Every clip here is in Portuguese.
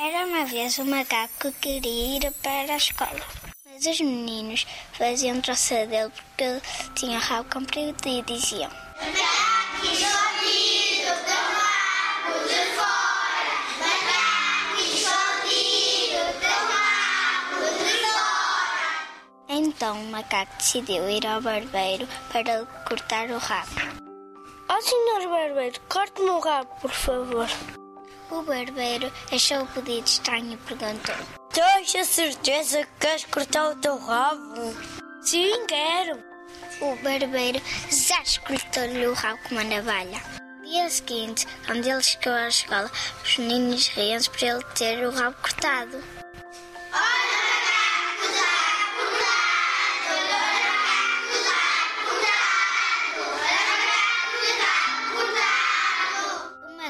Era uma vez um macaco que queria ir para a escola. Mas os meninos faziam troça dele porque ele tinha rabo comprido e diziam: Então o macaco decidiu ir ao barbeiro para lhe cortar o rabo. Ó senhor barbeiro, corte-me o rabo, por favor. O barbeiro achou o pedido estranho e perguntou: Tens a certeza que queres cortar o teu rabo? Sim, quero. O barbeiro já cortou-lhe o rabo com uma navalha. No dia seguinte, quando ele chegou à escola, os meninos riam-se por ele ter o rabo cortado.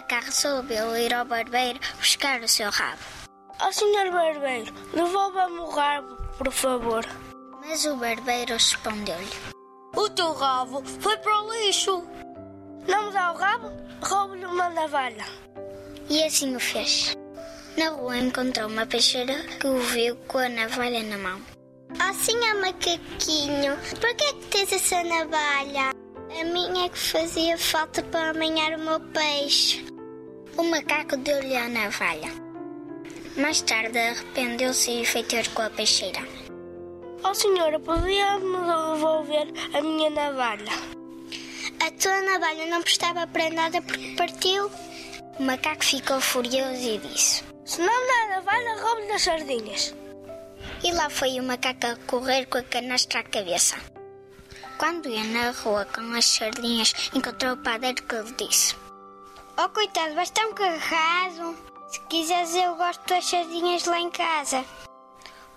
O macaco resolveu ir ao barbeiro buscar o seu rabo. Ó senhor barbeiro, devolva-me o rabo, por favor. Mas o barbeiro respondeu-lhe: O teu rabo foi para o lixo. Não me dá o rabo? Roubo-lhe uma navalha. E assim o fez. Na rua encontrou uma peixeira que o viu com a navalha na mão. Oh, senhor macaquinho, por que é que tens essa navalha? A minha é que fazia falta para amanhar o meu peixe. O macaco deu-lhe a navalha. Mais tarde arrependeu-se e foi ter com a peixeira. Ó senhora, podia-me devolver a minha navalha? A tua navalha não prestava para nada porque partiu. O macaco ficou furioso e disse: Se não dá a navalha, roubo-lhe as sardinhas. E lá foi o macaco a correr com a canastra à cabeça. Quando ia na rua com as sardinhas, encontrou o padeiro que lhe disse: Oh, coitado, vais tão carregado. Se quiseres, eu gosto das sardinhas lá em casa.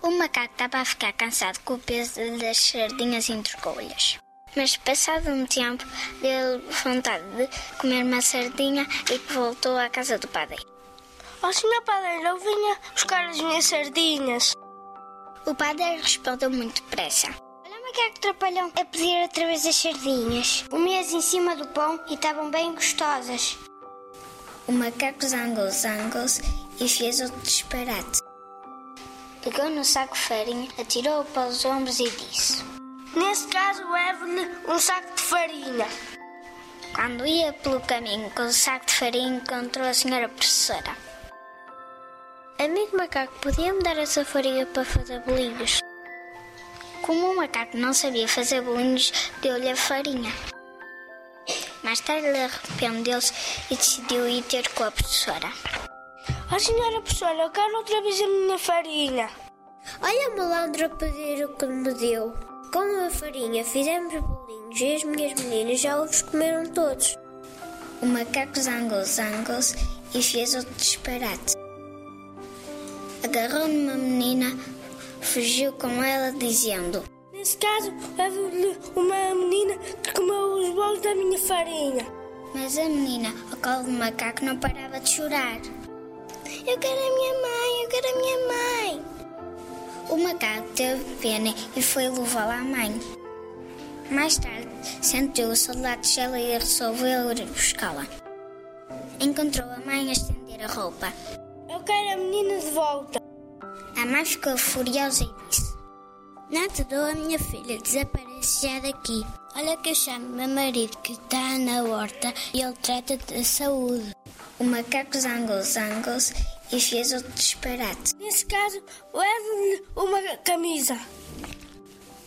O macaco estava a ficar cansado com o peso das sardinhas e entregou-lhes. Mas, passado um tempo, deu vontade de comer uma sardinha e voltou à casa do padeiro. Ó senhor padeiro, eu vinha buscar as minhas sardinhas. O padeiro respondeu muito depressa. Olha o macaco trapalhão a pedir outra vez as sardinhas. Comias em cima do pão e estavam bem gostosas. O macaco zangou-se, zangou-se e fez outro disparate. Pegou no saco de farinha, atirou-o para os ombros e disse: Nesse caso, levo-lhe um saco de farinha. Quando ia pelo caminho com o saco de farinha, encontrou a senhora professora. Amigo macaco, podia-me dar essa farinha para fazer bolinhos? Como o macaco não sabia fazer bolinhos, deu-lhe a farinha. Mais tarde ele arrependeu-se e decidiu ir ter com a professora. Ó senhora professora, eu quero outra vez a minha farinha. Olha a malandra pedir o que me deu. Com a farinha fizemos bolinhos e as minhas meninas já os comeram todos. O macaco zangou-se, zangou-se e fez outro disparate. Agarrou numa menina, fugiu com ela dizendo: Nesse caso, uma menina que comeu os bolos da minha farinha. Mas a menina, ao colo do macaco, não parava de chorar. Eu quero a minha mãe, eu quero a minha mãe. O macaco teve pena e foi levá-la à mãe. Mais tarde, sentiu o soldado de Shella e resolveu ir buscá-la. Encontrou a mãe a estender a roupa. Eu quero a menina de volta. A mãe ficou furiosa e disse: Não te dou a minha filha, desaparece já daqui. Olha que eu chamo meu marido que está na horta e ele trata da saúde. O macaco zangou-se, zangou-se e fez outro disparate. Nesse caso, levo-lhe uma camisa.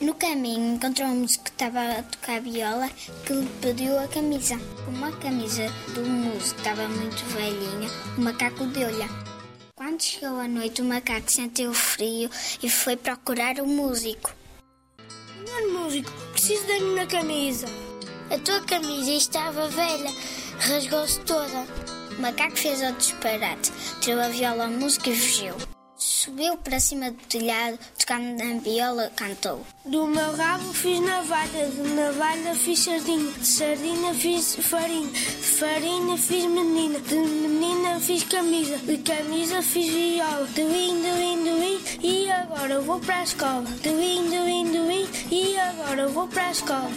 No caminho encontrou um músico que estava a tocar viola que lhe pediu a camisa. Como a camisa do músico estava muito velhinha, o macaco deu-lhe. Quando chegou a noite, o macaco sentiu frio e foi procurar o músico. Senhor músico, preciso da minha camisa. A tua camisa estava velha, rasgou-se toda. O macaco fez outro disparate, tirou a viola ao músico e fugiu. Subiu para cima do telhado, tocando na viola, cantou. Do meu rabo fiz navalha, de navalha fiz sardinha, de sardinha fiz farinha, de farinha fiz menina, de menina fiz camisa, de camisa fiz viola, de vim, de vim, de vim, e agora vou para a escola. De vim, de vim, de vim, e agora vou para a escola.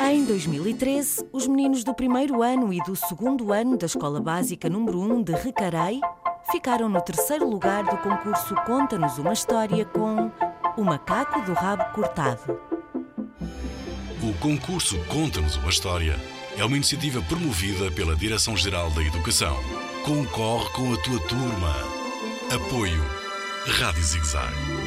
Em 2013, os meninos do primeiro ano e do segundo ano da Escola Básica número 1 de Recarei ficaram no terceiro lugar do concurso Conta-nos uma História com O Macaco do Rabo Cortado. O concurso Conta-nos uma História é uma iniciativa promovida pela Direção-Geral da Educação. Concorre com a tua turma. Apoio Rádio Zigzag.